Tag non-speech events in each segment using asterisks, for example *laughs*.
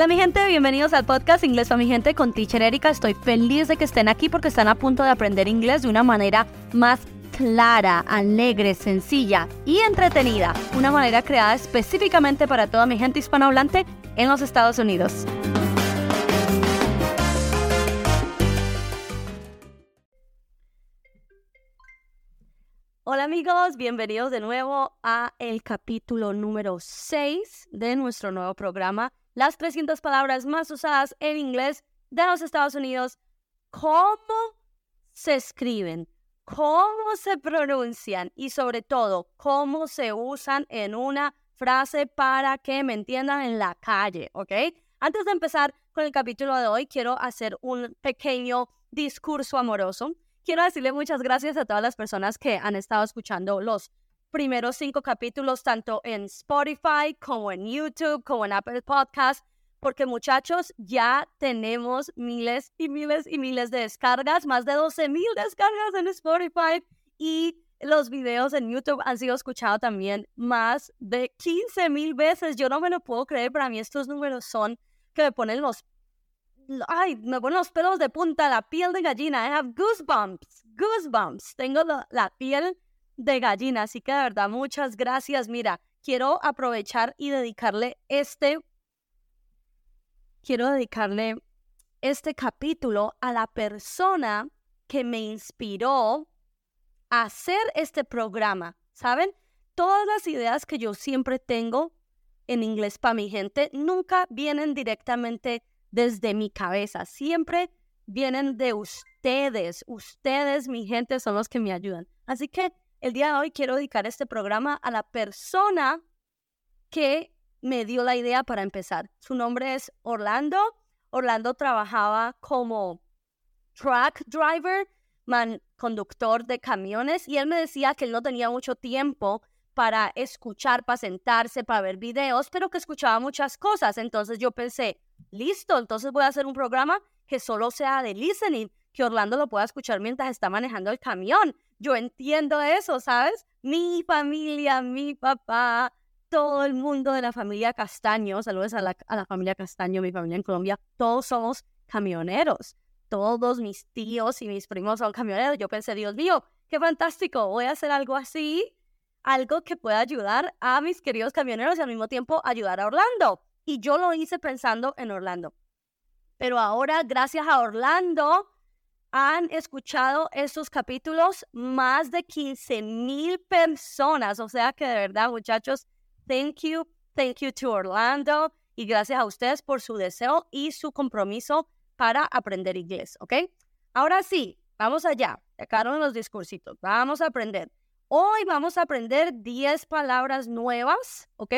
Hola mi gente, bienvenidos al podcast Inglés para mi gente con Teacher Erika. Estoy feliz de que estén aquí porque están a punto de aprender inglés de una manera más clara, alegre, sencilla y entretenida. Una manera creada específicamente para toda mi gente hispanohablante en los Estados Unidos. Hola amigos, bienvenidos de nuevo a el capítulo número 6 de nuestro nuevo programa las 300 palabras más usadas en inglés de los Estados Unidos, cómo se escriben, cómo se pronuncian y sobre todo cómo se usan en una frase para que me entiendan en la calle, ¿ok? Antes de empezar con el capítulo de hoy, quiero hacer un pequeño discurso amoroso. Quiero decirle muchas gracias a todas las personas que han estado escuchando los primeros cinco capítulos tanto en Spotify como en YouTube, como en Apple Podcast, porque muchachos, ya tenemos miles y miles y miles de descargas, más de 12 mil descargas en Spotify y los videos en YouTube han sido escuchados también más de 15 mil veces. Yo no me lo puedo creer, para mí estos números son que me ponen los... Ay, me ponen los pelos de punta, la piel de gallina. I have goosebumps, goosebumps. Tengo la, la piel de gallina. Así que de verdad, muchas gracias. Mira, quiero aprovechar y dedicarle este, quiero dedicarle este capítulo a la persona que me inspiró a hacer este programa. ¿Saben? Todas las ideas que yo siempre tengo en inglés para mi gente nunca vienen directamente desde mi cabeza, siempre vienen de ustedes. Ustedes, mi gente, son los que me ayudan. Así que el día de hoy quiero dedicar este programa a la persona que me dio la idea para empezar. Su nombre es Orlando. Orlando trabajaba como truck driver, conductor de camiones, y él me decía que él no tenía mucho tiempo para escuchar, para sentarse, para ver videos, pero que escuchaba muchas cosas. Entonces yo pensé, listo, entonces voy a hacer un programa que solo sea de listening, que Orlando lo pueda escuchar mientras está manejando el camión yo entiendo eso, ¿sabes? Mi familia, mi papá, todo el mundo de la familia Castaño, saludos a la, a la familia Castaño, mi familia en Colombia, todos somos camioneros. Todos mis tíos y mis primos son camioneros. Yo pensé, Dios mío, qué fantástico, voy a hacer algo así, algo que pueda ayudar a mis queridos camioneros y al mismo tiempo ayudar a Orlando. Y yo lo hice pensando en Orlando. Pero ahora, gracias a Orlando, han escuchado estos capítulos más de 15 mil personas. O sea que de verdad, muchachos, thank you, thank you to Orlando y gracias a ustedes por su deseo y su compromiso para aprender inglés, ¿ok? Ahora sí, vamos allá. Sacaron los discursitos. Vamos a aprender. Hoy vamos a aprender 10 palabras nuevas, ¿ok?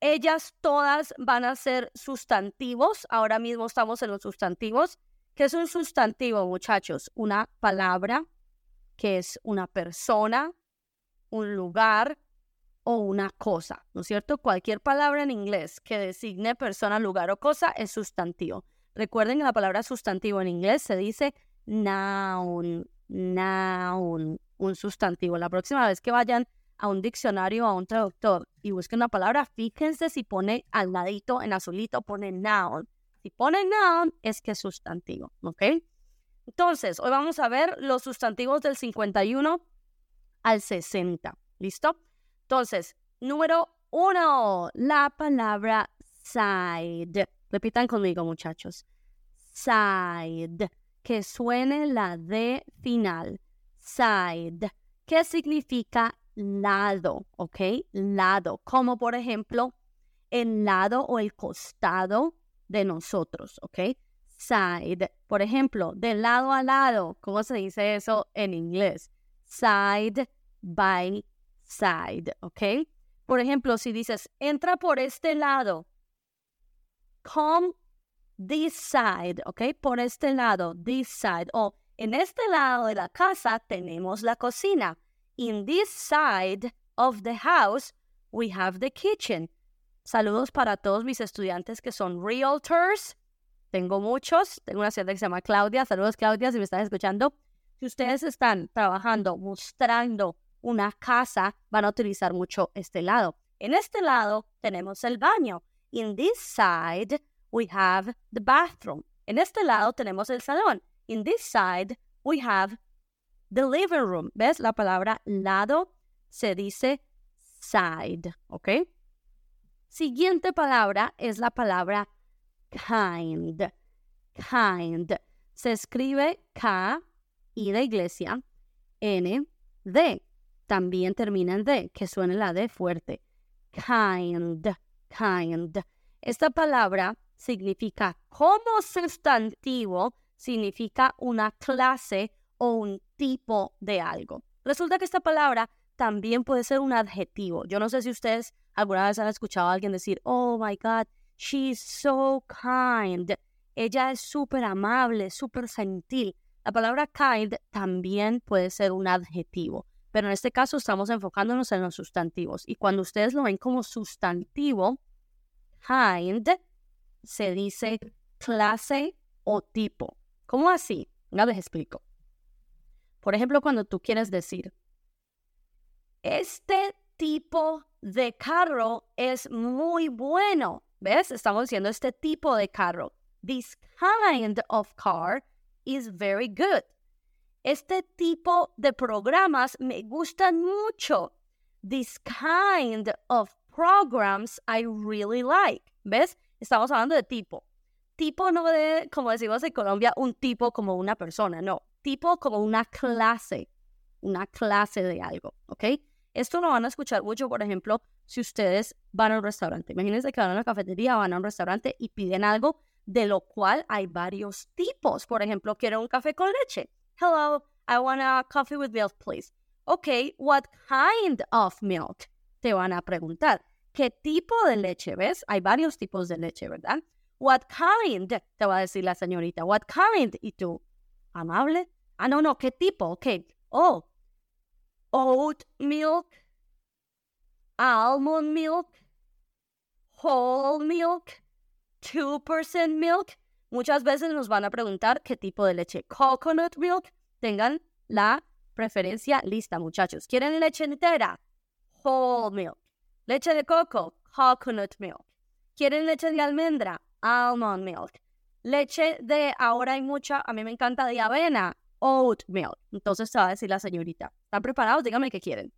Ellas todas van a ser sustantivos. Ahora mismo estamos en los sustantivos. ¿Qué es un sustantivo, muchachos? Una palabra que es una persona, un lugar o una cosa, ¿no es cierto? Cualquier palabra en inglés que designe persona, lugar o cosa es sustantivo. Recuerden que la palabra sustantivo en inglés se dice noun, noun, un sustantivo. La próxima vez que vayan a un diccionario o a un traductor y busquen una palabra, fíjense si pone al ladito en azulito, pone noun. Si pone noun, es que es sustantivo, ¿ok? Entonces, hoy vamos a ver los sustantivos del 51 al 60. ¿Listo? Entonces, número uno, la palabra side. Repitan conmigo, muchachos. Side. Que suene la D final. Side. ¿Qué significa lado? ¿Ok? Lado. Como por ejemplo, el lado o el costado de nosotros, ¿ok? Side. Por ejemplo, de lado a lado, ¿cómo se dice eso en inglés? Side by side, ¿ok? Por ejemplo, si dices, entra por este lado, come this side, ¿ok? Por este lado, this side. O en este lado de la casa tenemos la cocina. In this side of the house, we have the kitchen. Saludos para todos mis estudiantes que son realtors. Tengo muchos. Tengo una estudiante que se llama Claudia. Saludos, Claudia, si me están escuchando. Si ustedes están trabajando, mostrando una casa, van a utilizar mucho este lado. En este lado tenemos el baño. In this side, we have the bathroom. En este lado tenemos el salón. In this side, we have the living room. ¿Ves? La palabra lado se dice side, ¿ok? Siguiente palabra es la palabra kind. Kind. Se escribe K, y de iglesia, N, D. También termina en D, que suena la D fuerte. Kind, kind. Esta palabra significa como sustantivo, significa una clase o un tipo de algo. Resulta que esta palabra también puede ser un adjetivo. Yo no sé si ustedes alguna vez han escuchado a alguien decir, oh my God, she's so kind. Ella es súper amable, súper gentil. La palabra kind también puede ser un adjetivo, pero en este caso estamos enfocándonos en los sustantivos. Y cuando ustedes lo ven como sustantivo, kind se dice clase o tipo. ¿Cómo así? Ya les explico. Por ejemplo, cuando tú quieres decir, este tipo de carro es muy bueno. ¿Ves? Estamos diciendo este tipo de carro. This kind of car is very good. Este tipo de programas me gustan mucho. This kind of programs I really like. ¿Ves? Estamos hablando de tipo. Tipo no de, como decimos en Colombia, un tipo como una persona, no. Tipo como una clase, una clase de algo, ¿ok? Esto lo van a escuchar mucho, por ejemplo, si ustedes van a un restaurante. Imagínense que van a una cafetería, van a un restaurante y piden algo de lo cual hay varios tipos. Por ejemplo, quiero un café con leche. Hello, I want a coffee with milk, please. Ok, what kind of milk? Te van a preguntar. ¿Qué tipo de leche? ¿Ves? Hay varios tipos de leche, ¿verdad? What kind? Te va a decir la señorita. What kind? Y tú, amable. Ah, no, no, ¿qué tipo? Ok. Oh, oat milk, almond milk, whole milk, 2% milk. Muchas veces nos van a preguntar qué tipo de leche. Coconut milk. Tengan la preferencia lista, muchachos. ¿Quieren leche entera? Whole milk. Leche de coco, coconut milk. ¿Quieren leche de almendra? Almond milk. Leche de, ahora hay mucha, a mí me encanta de avena, oat milk. Entonces se va a decir la señorita. ¿Están preparados? Díganme qué quieren.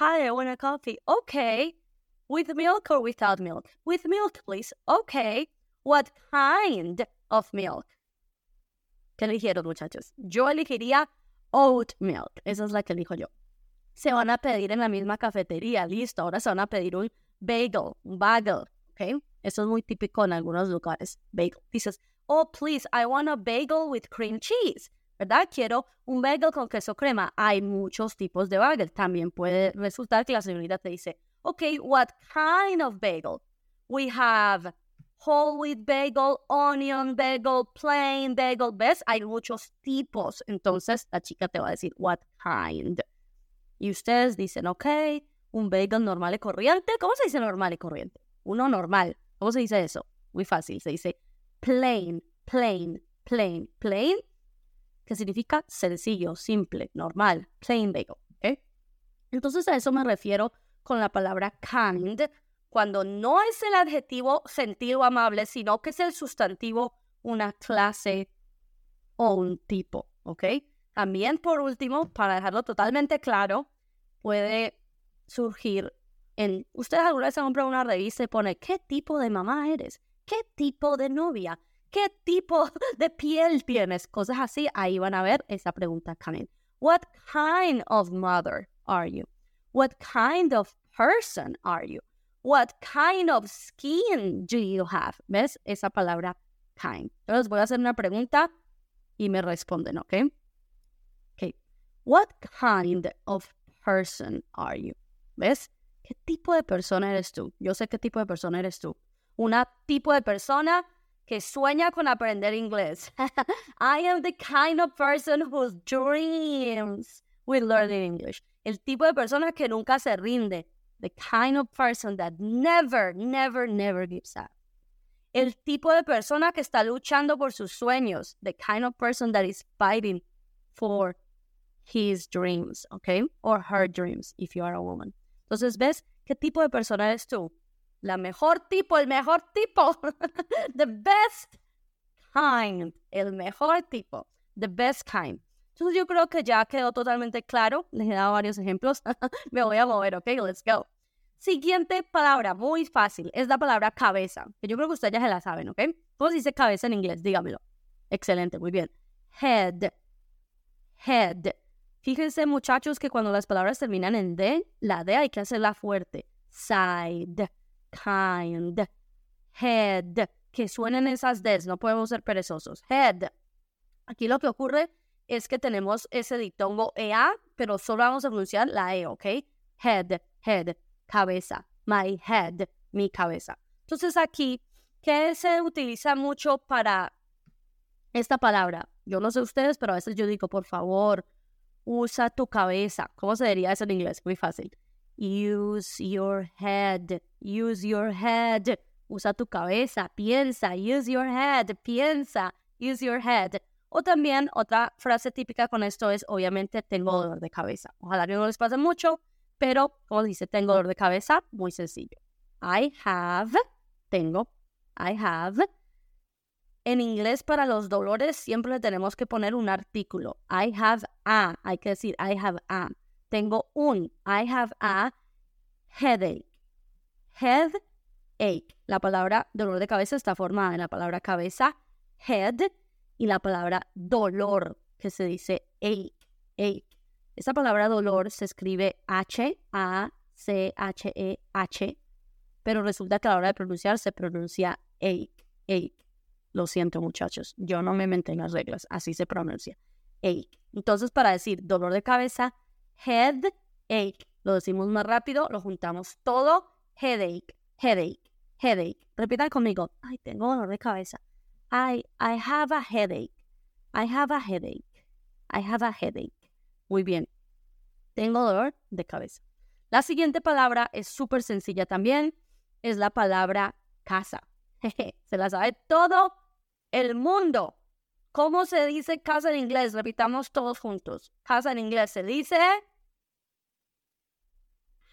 Hi, I want a coffee. Okay. With milk or without milk? With milk, please. Okay. What kind of milk? ¿Qué eligieron, muchachos? Yo elegiría oat milk. Esa es la que elijo yo. Se van a pedir en la misma cafetería. Listo. Ahora se van a pedir un bagel, un bagel. ¿Ok? Eso es muy típico en algunos lugares. Bagel. Dices, oh, please, I want a bagel with cream cheese. ¿Verdad? Quiero un bagel con queso crema. Hay muchos tipos de bagel. También puede resultar que la señorita te dice, ok, what kind of bagel? We have whole wheat bagel, onion bagel, plain bagel. ¿Ves? Hay muchos tipos. Entonces la chica te va a decir, what kind? Y ustedes dicen, ok, un bagel normal y corriente. ¿Cómo se dice normal y corriente? Uno normal. ¿Cómo se dice eso? Muy fácil. Se dice plain, plain, plain, plain que significa sencillo, simple, normal, plain bagel. Entonces a eso me refiero con la palabra kind, cuando no es el adjetivo sentido amable, sino que es el sustantivo una clase o un tipo, ¿ok? También, por último, para dejarlo totalmente claro, puede surgir en... Ustedes alguna vez han comprado una revista y pone, ¿qué tipo de mamá eres? ¿Qué tipo de novia? ¿Qué tipo de piel tienes? Cosas así, ahí van a ver esa pregunta coming. What kind of mother are you? What kind of person are you? What kind of skin do you have? ¿Ves? Esa palabra kind. Entonces voy a hacer una pregunta y me responden, ¿ok? Ok. What kind of person are you? ¿Ves? ¿Qué tipo de persona eres tú? Yo sé qué tipo de persona eres tú. Una tipo de persona que sueña con aprender inglés. *laughs* I am the kind of person who dreams with learning English. El tipo de persona que nunca se rinde. The kind of person that never, never, never gives up. El tipo de persona que está luchando por sus sueños. The kind of person that is fighting for his dreams, okay? Or her dreams, if you are a woman. Entonces, ¿ves qué tipo de persona eres tú? La mejor tipo, el mejor tipo. *laughs* the best kind, el mejor tipo. The best kind. Entonces yo creo que ya quedó totalmente claro. Les he dado varios ejemplos. *laughs* Me voy a mover, ok, let's go. Siguiente palabra, muy fácil, es la palabra cabeza, que yo creo que ustedes ya se la saben, ¿ok? ¿Cómo se dice cabeza en inglés? Dígamelo. Excelente, muy bien. Head. Head. Fíjense, muchachos, que cuando las palabras terminan en D, la D hay que hacerla fuerte. Side, kind, head. Que suenen esas Ds, no podemos ser perezosos. Head. Aquí lo que ocurre es que tenemos ese diptongo EA, pero solo vamos a pronunciar la E, ¿ok? Head, head, cabeza. My head, mi cabeza. Entonces aquí, ¿qué se utiliza mucho para esta palabra? Yo no sé ustedes, pero a veces yo digo, por favor, usa tu cabeza. ¿Cómo se diría eso en inglés? Muy fácil. Use your head. Use your head. Usa tu cabeza. Piensa. Use your head. Piensa. Use your head. O también otra frase típica con esto es, obviamente, tengo dolor de cabeza. Ojalá que no les pase mucho, pero como dice, tengo dolor de cabeza, muy sencillo. I have, tengo, I have. En inglés para los dolores siempre le tenemos que poner un artículo. I have a, hay que decir I have a. Tengo un, I have a headache. Headache. La palabra dolor de cabeza está formada en la palabra cabeza, head, y la palabra dolor, que se dice ache, ache. Esa palabra dolor se escribe H-A-C-H-E-H, pero resulta que a la hora de pronunciar se pronuncia ache, ache. Lo siento, muchachos, yo no me inventé las reglas, así se pronuncia. Ache. Entonces, para decir dolor de cabeza, head ache. Lo decimos más rápido, lo juntamos todo, headache, headache, headache. Repitan conmigo, ay, tengo dolor de cabeza. I, I have a headache. I have a headache. I have a headache. Muy bien. Tengo dolor de cabeza. La siguiente palabra es súper sencilla también. Es la palabra casa. *laughs* Se la sabe todo el mundo. ¿Cómo se dice casa en inglés? Repitamos todos juntos. Casa en inglés se dice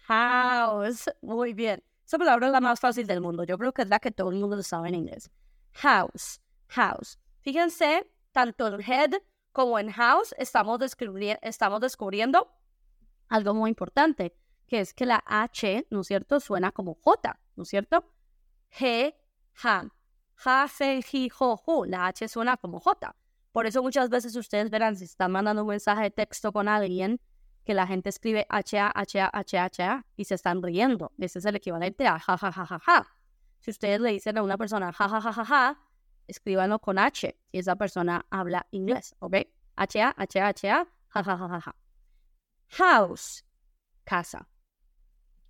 house. Muy bien. Esa palabra es la más fácil del mundo. Yo creo que es la que todo el mundo sabe en inglés. House house. Fíjense, tanto en head como en house estamos, descubriendo algo muy importante, que es que la H, ¿no es cierto?, suena como J, ¿no es cierto? G, ja, ja, se, ji, jo, ju. La H suena como J. Por eso muchas veces ustedes verán, si están mandando un mensaje de texto con alguien, que la gente escribe H-A, H-A, H-A, H-A y se están riendo. Ese es el equivalente a ja, ja, ja, ja, ja. Si ustedes le dicen a una persona ja, ja, ja, ja, ja, escríbanlo con H si esa persona habla inglés, ¿ok? H-A, H-A, H-A, ja, ja, ja, ja, ja. House, casa.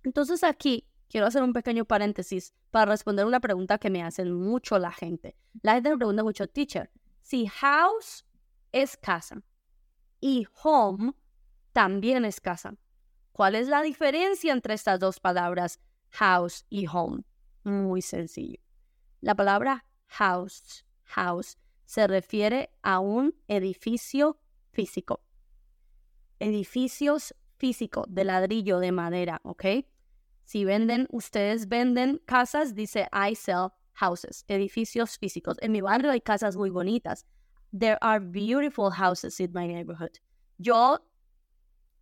Entonces aquí quiero hacer un pequeño paréntesis para responder una pregunta que me hacen mucho la gente. La gente me pregunta mucho, teacher, si house es casa y home también es casa, ¿cuál es la diferencia entre estas dos palabras, house y home? Muy sencillo. La palabra house, house, se refiere a un edificio físico. Edificios físicos de ladrillo, de madera, ¿ok? Si venden, ustedes venden casas, dice I sell houses, edificios físicos. En mi barrio hay casas muy bonitas. There are beautiful houses in my neighborhood. Yo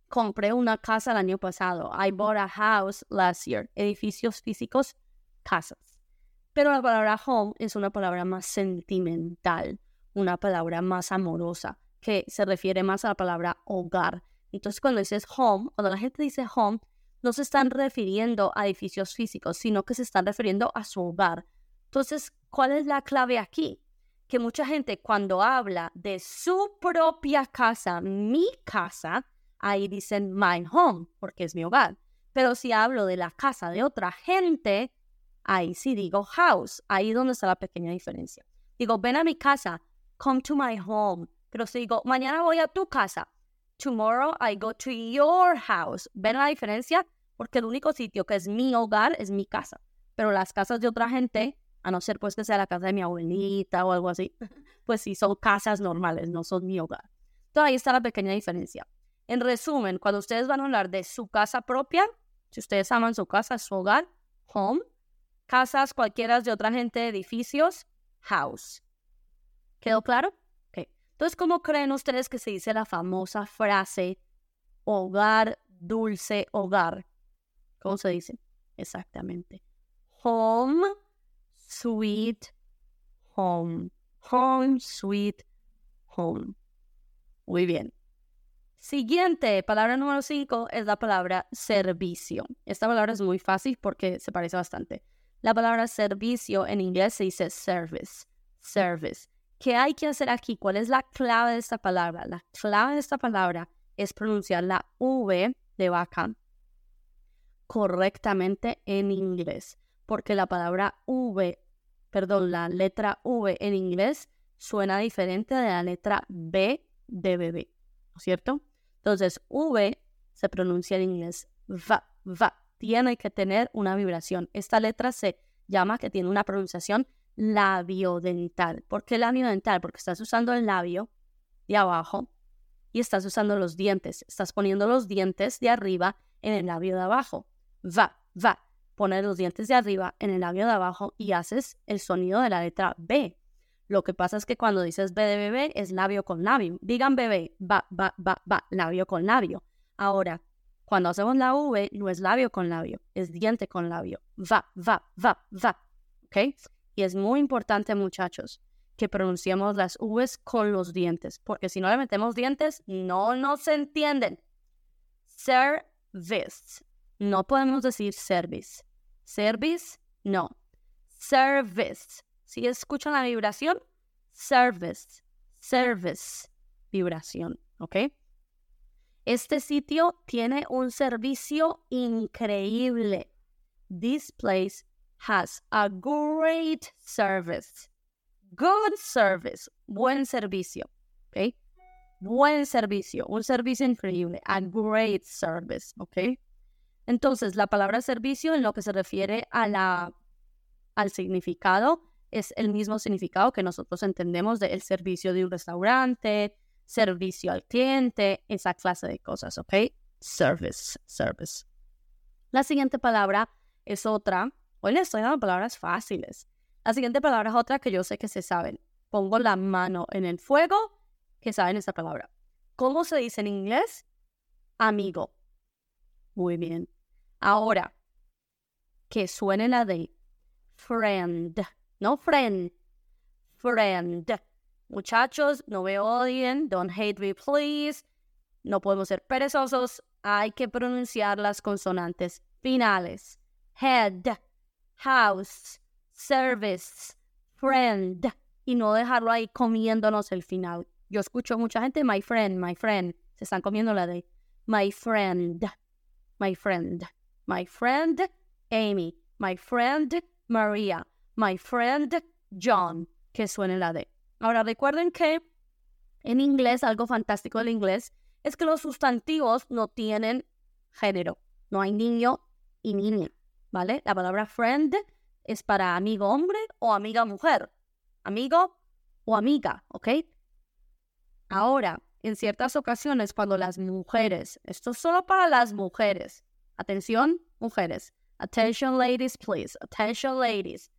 compré una casa el año pasado. I bought a house last year. Edificios físicos, casas. Pero la palabra home es una palabra más sentimental, una palabra más amorosa, que se refiere más a la palabra hogar. Entonces, cuando dices home, cuando la gente dice home, no se están refiriendo a edificios físicos, sino que se están refiriendo a su hogar. Entonces, ¿cuál es la clave aquí? Que mucha gente cuando habla de su propia casa, mi casa, ahí dicen my home, porque es mi hogar. Pero si hablo de la casa de otra gente, ahí sí digo house, ahí donde está la pequeña diferencia. Digo, ven a mi casa, come to my home. Pero si digo, mañana voy a tu casa, tomorrow I go to your house. ¿Ven la diferencia? Porque el único sitio que es mi hogar es mi casa. Pero las casas de otra gente, a no ser pues que sea la casa de mi abuelita o algo así, pues sí, son casas normales, no son mi hogar. Entonces ahí está la pequeña diferencia. En resumen, cuando ustedes van a hablar de su casa propia, si ustedes aman su casa, su hogar, home, casas cualquiera de otra gente, edificios, house. ¿Quedó claro? Entonces, ¿cómo creen ustedes que se dice la famosa frase hogar, dulce, hogar? ¿Cómo se dice? Exactamente. Home, sweet, home. Home, sweet, home. Muy bien. Siguiente, palabra número 5 es la palabra servicio. Esta palabra es muy fácil porque se parece bastante. La palabra servicio en inglés se dice service. Service. ¿Qué hay que hacer aquí? ¿Cuál es la clave de esta palabra? La clave de esta palabra es pronunciar la V de vaca correctamente en inglés, porque la palabra V, perdón, la letra V en inglés suena diferente de la letra B de bebé, ¿no es cierto? Entonces, V se pronuncia en inglés va, va. Tiene que tener una vibración. Esta letra se llama que tiene una pronunciación labiodental. ¿Por qué labiodental? Porque estás usando el labio de abajo y estás usando los dientes. Estás poniendo los dientes de arriba en el labio de abajo. Va, va. Poner los dientes de arriba en el labio de abajo y haces el sonido de la letra B. Lo que pasa es que cuando dices B de bebé es labio con labio. Digan bebé, va, va, va, va, labio con labio. Ahora, cuando hacemos la V, no es labio con labio, es diente con labio. Va, va, va, va. ¿Ok? Y es muy importante, muchachos, que pronunciemos las Vs con los dientes, porque si no le metemos dientes, no nos entienden. Service. No podemos decir service. Service, no. Service. Si escuchan la vibración, service, service, vibración, ¿ok? Este sitio tiene un servicio increíble. This place has a great service. Good service, buen servicio, ¿ok? Buen servicio, un servicio increíble, a great service, ¿ok? Entonces, la palabra servicio en lo que se refiere a la, al significado es el mismo significado que nosotros entendemos del servicio de un restaurante, servicio al cliente, esa clase de cosas, ¿ok? Service, service. La siguiente palabra es otra. Hoy les estoy dando palabras fáciles. La siguiente palabra es otra que yo sé que se saben. Pongo la mano en el fuego que saben esa palabra. ¿Cómo se dice en inglés? Amigo. Muy bien. Ahora, que suene la de friend. No friend. Friend. Muchachos, no me odien. Don't hate me, please. No podemos ser perezosos. Hay que pronunciar las consonantes finales. Head, house, service, friend. Y no dejarlo ahí comiéndonos el final. Yo escucho mucha gente, my friend, my friend. Se están comiendo la de my friend, my friend, my friend Amy, my friend Maria my friend John, que suene la D. Ahora recuerden que en inglés, algo fantástico del inglés, es que los sustantivos no tienen género. No hay niño y niña, La palabra friend es para amigo hombre o amiga mujer. Amigo o amiga, ¿ok? Ahora, en ciertas ocasiones, cuando las mujeres, esto es solo para las mujeres, atención, mujeres, attention ladies, please, attention ladies.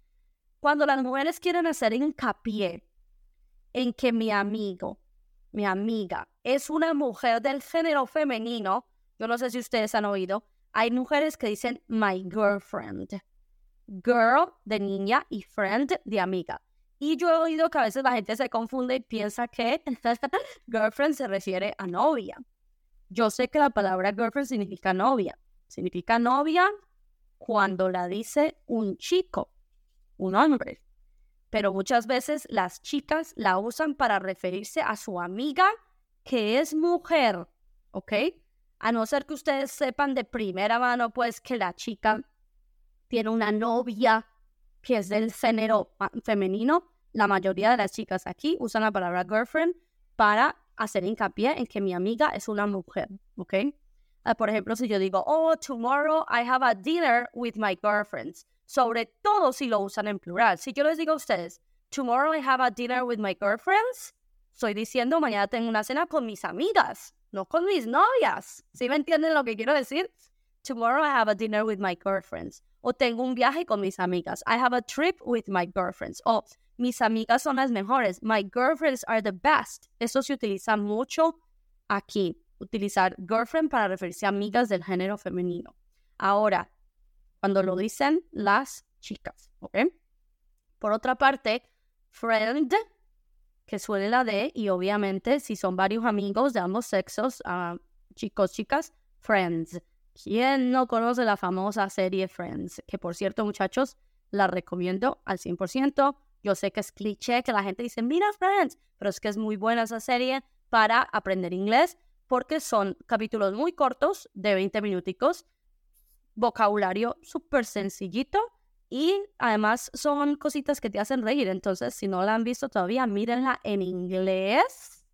Cuando las mujeres quieren hacer hincapié en que mi amigo, mi amiga, es una mujer del género femenino, yo no sé si ustedes han oído, hay mujeres que dicen my girlfriend. Girl de niña y friend de amiga. Y yo he oído que a veces la gente se confunde y piensa que *laughs* girlfriend se refiere a novia. Yo sé que la palabra girlfriend significa novia. Significa novia cuando la dice un chico un hombre. Pero muchas veces las chicas la usan para referirse a su amiga que es mujer, ¿ok? A no ser que ustedes sepan de primera mano, pues que la chica tiene una novia que es del género femenino. La mayoría de las chicas aquí usan la palabra girlfriend para hacer hincapié en que mi amiga es una mujer, ¿ok? Ah, por ejemplo, si yo digo, oh, tomorrow I have a dinner with my girlfriends sobre todo si lo usan en plural. Si yo les digo a ustedes, tomorrow I have a dinner with my girlfriends, estoy diciendo mañana tengo una cena con mis amigas, no con mis novias. ¿Sí me entienden lo que quiero decir? tomorrow I have a dinner with my girlfriends. O tengo un viaje con mis amigas. I have a trip with my girlfriends. O mis amigas son las mejores. My girlfriends are the best. Eso se utiliza mucho aquí. Utilizar girlfriend para referirse a amigas del género femenino. Ahora, cuando lo dicen las chicas, ¿ok? Por otra parte, friend, que suele la D, y obviamente si son varios amigos de ambos sexos, uh, chicos, chicas, friends. ¿Quién no conoce la famosa serie Friends? Que por cierto, muchachos, la recomiendo al 100%. Yo sé que es cliché que la gente dice, mira Friends, pero es que es muy buena esa serie para aprender inglés porque son capítulos muy cortos, de 20 minuticos, vocabulario súper sencillito y además son cositas que te hacen reír. Entonces, si no la han visto todavía, mírenla en inglés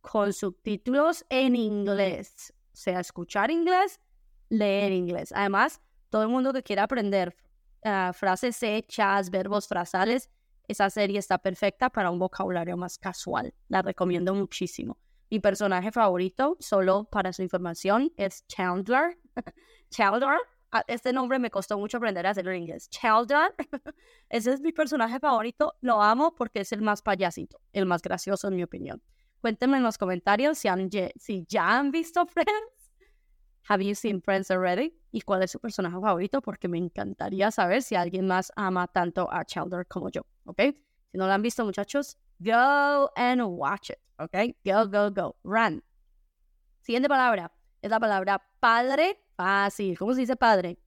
con subtítulos en inglés. O sea, escuchar inglés, leer inglés. Además, todo el mundo que quiera aprender ah, frases hechas, verbos frasales, esa serie está perfecta para un vocabulario más casual. La recomiendo muchísimo. Mi personaje favorito, solo para su información, es Chandler. *laughs* Chandler. Este nombre me costó mucho aprender a hacerlo en inglés. Chandler. *laughs* Ese es mi personaje favorito. Lo amo porque es el más payasito, el más gracioso en mi opinión. Cuéntenme en los comentarios si, han, si ya han visto *laughs* Friends. Have you seen Friends already? ¿Y cuál es su personaje favorito? Porque me encantaría saber si alguien más ama tanto a Chandler como yo, ¿ok? Si no lo han visto, muchachos, go and watch it, ¿ok? Go, go, go, run. Siguiente palabra es la palabra padre. Fácil. ¿Cómo se dice padre?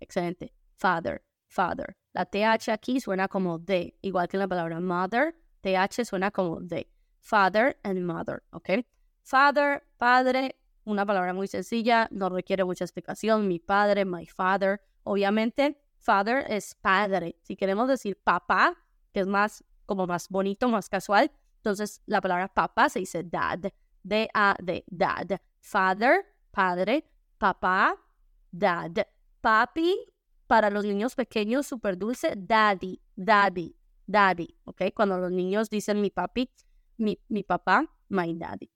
Excelente. Father, father. La TH aquí suena como de, igual que la palabra mother. TH suena como de. Father and mother, ¿ok? Father, padre, una palabra muy sencilla, no requiere mucha explicación. Mi padre, my father. Obviamente, father es padre. Si queremos decir papá, que es más como más bonito, más casual, entonces la palabra papá se dice dad. D-A-D, dad. Father, padre. Papá, dad. Papi, para los niños pequeños, súper dulce, daddy, daddy, daddy. ¿Ok? Cuando los niños dicen mi papi, mi, mi papá, my daddy.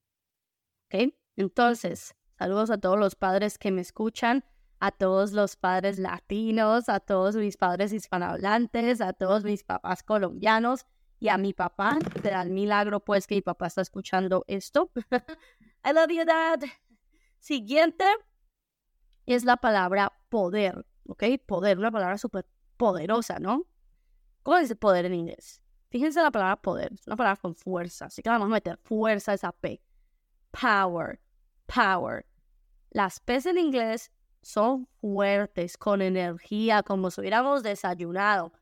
¿Ok? Entonces, saludos a todos los padres que me escuchan, a todos los padres latinos, a todos mis padres hispanohablantes, a todos mis papás colombianos y a mi papá. Da el milagro, pues, que mi papá está escuchando esto. *laughs* I love you, Dad. Siguiente es la palabra poder, ¿ok? Poder, una palabra súper poderosa, ¿no? ¿Cómo dice poder en inglés? Fíjense la palabra poder, es una palabra con fuerza, así que vamos a meter fuerza esa P. Power power. Las P's en inglés son fuertes, con energía, como si hubiéramos desayunado.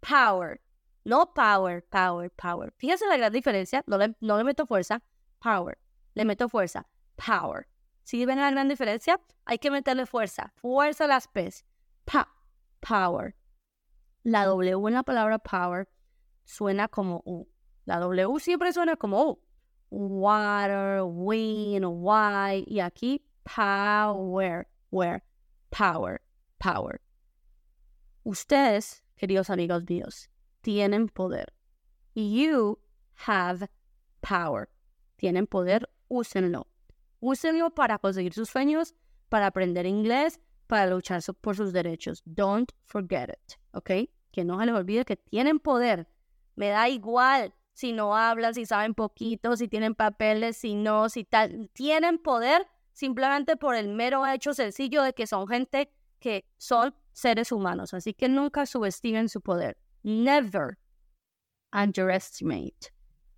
Power. No power, power, power. Fíjense la gran diferencia. No le, no le meto fuerza. Power. Le meto fuerza. Power. ¿Sí ven la gran diferencia? Hay que meterle fuerza. Fuerza a las P's. Pa power. La W en la palabra power suena como U. La W siempre suena como U water, wind, why, y aquí power, where, power, power. Ustedes, queridos amigos míos, tienen poder. You have power. Tienen poder, úsenlo. Úsenlo para conseguir sus sueños, para aprender inglés, para luchar por sus derechos. Don't forget it, ¿ok? Que no se les olvide que tienen poder. Me da igual si no hablan, si saben poquito, si tienen papeles, si no, si tal. Tienen poder simplemente por el mero hecho sencillo de que son gente que son seres humanos. Así que nunca subestimen su poder. Never underestimate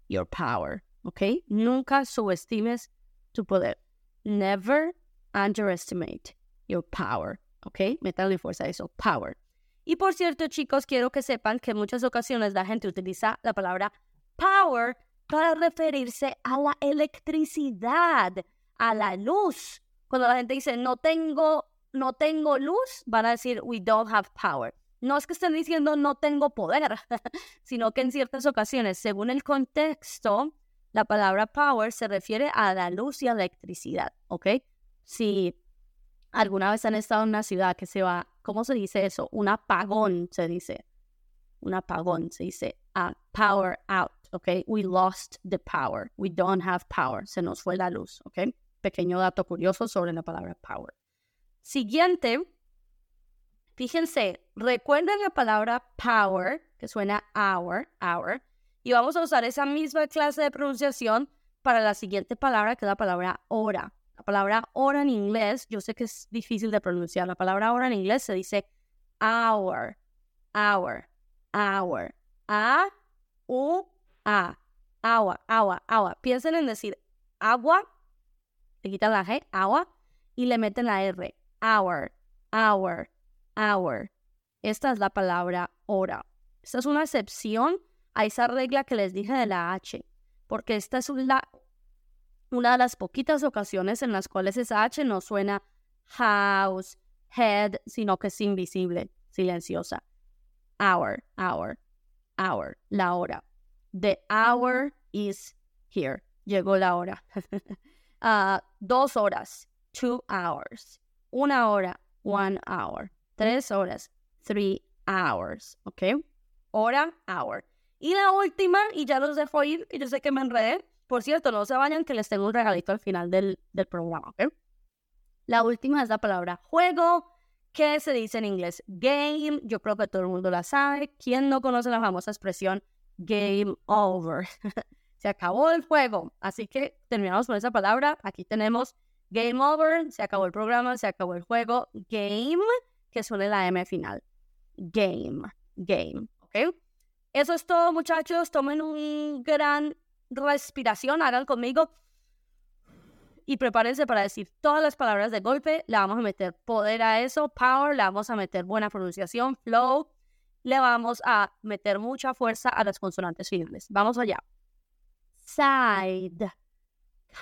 your power. ¿Ok? Nunca subestimes tu poder. Never underestimate your power. ¿Ok? Métanle fuerza a eso. Power. Y por cierto, chicos, quiero que sepan que en muchas ocasiones la gente utiliza la palabra power para referirse a la electricidad, a la luz. Cuando la gente dice no tengo, no tengo luz, van a decir we don't have power. No es que estén diciendo no tengo poder, *laughs* sino que en ciertas ocasiones, según el contexto, la palabra power se refiere a la luz y la electricidad, ¿ok? Si alguna vez han estado en una ciudad que se va, ¿cómo se dice eso? Un apagón, se dice. Un apagón, se dice a power out. ¿ok? We lost the power. We don't have power. Se nos fue la luz, ¿ok? Pequeño dato curioso sobre la palabra power. Siguiente, fíjense, recuerden la palabra power, que suena hour, hour, y vamos a usar esa misma clase de pronunciación para la siguiente palabra, que es la palabra hora. La palabra hora en inglés, yo sé que es difícil de pronunciar, la palabra hora en inglés se dice hour, hour, hour, a, u, a, agua, agua, agua. Piensen en decir agua, le quitan la G, agua, y le meten la R, hour, hour, hour. Esta es la palabra hora. Esta es una excepción a esa regla que les dije de la H, porque esta es una, de las poquitas ocasiones en las cuales esa H no suena house, head, sino que es invisible, silenciosa. Hour, hour, hour, la hora. The hour is here. Llegó la hora. uh, *laughs* dos horas, two hours. Una hora, one hour. Tres horas, three hours. ¿Ok? Hora, hour. Y la última, y ya los dejo ir, que yo sé que me enredé. Por cierto, no se vayan, que les tengo un regalito al final del, del programa. ¿ok? La última es la palabra juego, que se dice en inglés game. Yo creo que todo el mundo la sabe. ¿Quién no conoce la famosa expresión game over? *laughs* se acabó el juego. Así que terminamos con esa palabra. Aquí tenemos game over, se acabó el programa, se acabó el juego. Game, que suene la M final. Game, game, ¿ok? Eso es todo, muchachos. Tomen un gran respiración, hagan conmigo y prepárense para decir todas las palabras de golpe. Le vamos a meter poder a eso, power, le vamos a meter buena pronunciación, flow, le vamos a meter mucha fuerza a las consonantes finales. Vamos allá side,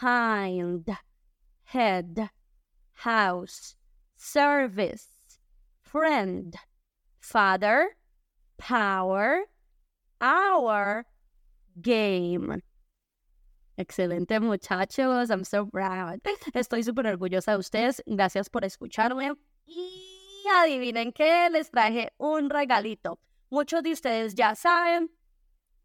kind, head, house, service, friend, father, power, hour, game. Excelente muchachos, I'm so proud. Estoy súper orgullosa de ustedes. Gracias por escucharme. Y adivinen que les traje un regalito. Muchos de ustedes ya saben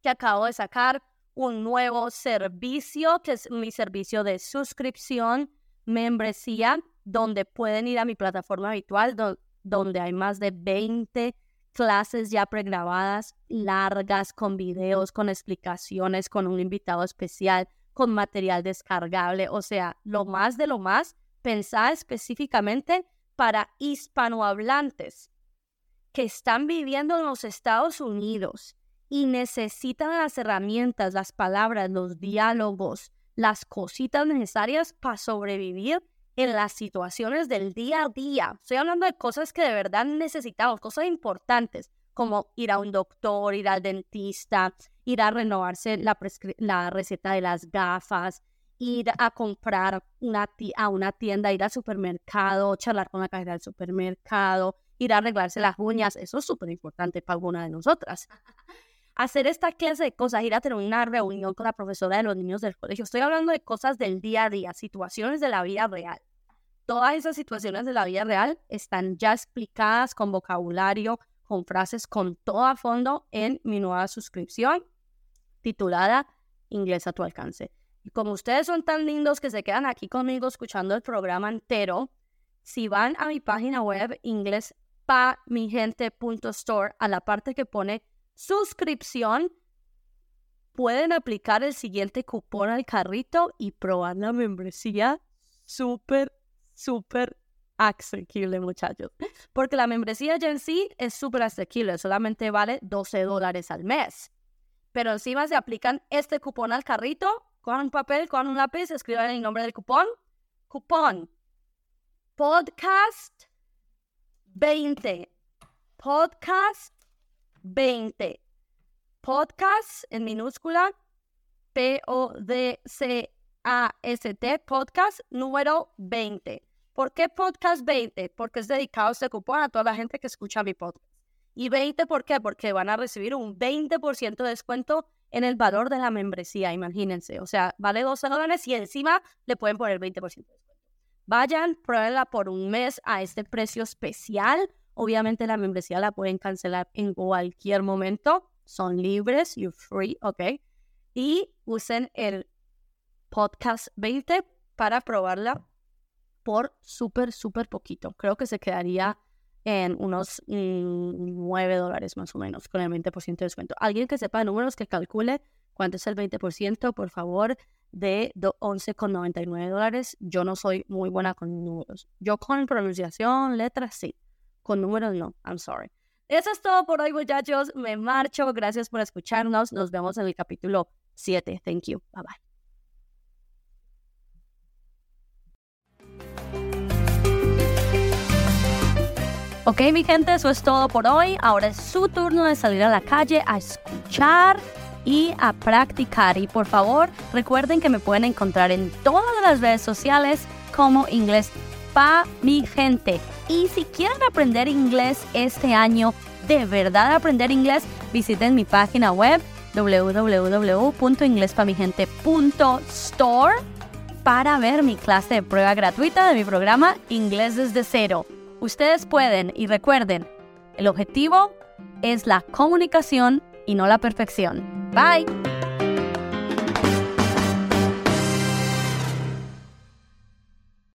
que acabo de sacar un nuevo servicio, que es mi servicio de suscripción, membresía, donde pueden ir a mi plataforma habitual, donde hay más de 20 clases ya pregrabadas, largas, con videos, con explicaciones, con un invitado especial, con material descargable, o sea, lo más de lo más, pensada específicamente para hispanohablantes que están viviendo en los Estados Unidos y necesitan las herramientas, las palabras, los diálogos, las cositas necesarias para sobrevivir en las situaciones del día a día. Estoy hablando de cosas que de verdad necesitamos, cosas importantes, como ir a un doctor, ir al dentista, ir a renovarse la, la receta de las gafas, ir a comprar una a una tienda, ir al supermercado, charlar con la cajera del supermercado, ir a arreglarse las uñas. Eso es súper importante para alguna de nosotras hacer esta clase de cosas, ir a tener una reunión con la profesora de los niños del colegio. Estoy hablando de cosas del día a día, situaciones de la vida real. Todas esas situaciones de la vida real están ya explicadas con vocabulario, con frases, con todo a fondo en mi nueva suscripción titulada Inglés a tu alcance. Y como ustedes son tan lindos que se quedan aquí conmigo escuchando el programa entero, si van a mi página web inglespamigente.store a la parte que pone suscripción, pueden aplicar el siguiente cupón al carrito y probar la membresía súper, súper asequible, muchachos. Porque la membresía ya en sí es súper asequible, solamente vale 12 dólares al mes. Pero encima se aplican este cupón al carrito, con un papel, con un lápiz, escriban el nombre del cupón. Cupón. Podcast 20. Podcast 20. Podcast en minúscula, P-O-D-C-A-S-T, podcast número 20. ¿Por qué podcast 20? Porque es dedicado este cupón a toda la gente que escucha mi podcast. ¿Y 20 por qué? Porque van a recibir un 20% de descuento en el valor de la membresía, imagínense. O sea, vale 12 dólares y encima le pueden poner 20% de descuento. Vayan, pruébenla por un mes a este precio especial Obviamente la membresía la pueden cancelar en cualquier momento. Son libres, you're free, ¿ok? Y usen el podcast 20 para probarla por súper, súper poquito. Creo que se quedaría en unos 9 mm, dólares más o menos con el 20% de descuento. Alguien que sepa números que calcule cuánto es el 20%, por favor, de 11,99 dólares. Yo no soy muy buena con números. Yo con pronunciación, letras, sí. Con números, no. I'm sorry. Eso es todo por hoy, muchachos. Me marcho. Gracias por escucharnos. Nos vemos en el capítulo 7. Thank you. Bye bye. Ok, mi gente, eso es todo por hoy. Ahora es su turno de salir a la calle a escuchar y a practicar. Y por favor, recuerden que me pueden encontrar en todas las redes sociales como inglés pa mi gente. Y si quieren aprender inglés este año, de verdad aprender inglés, visiten mi página web www.inglespamigente.store para ver mi clase de prueba gratuita de mi programa Inglés desde cero. Ustedes pueden y recuerden, el objetivo es la comunicación y no la perfección. Bye.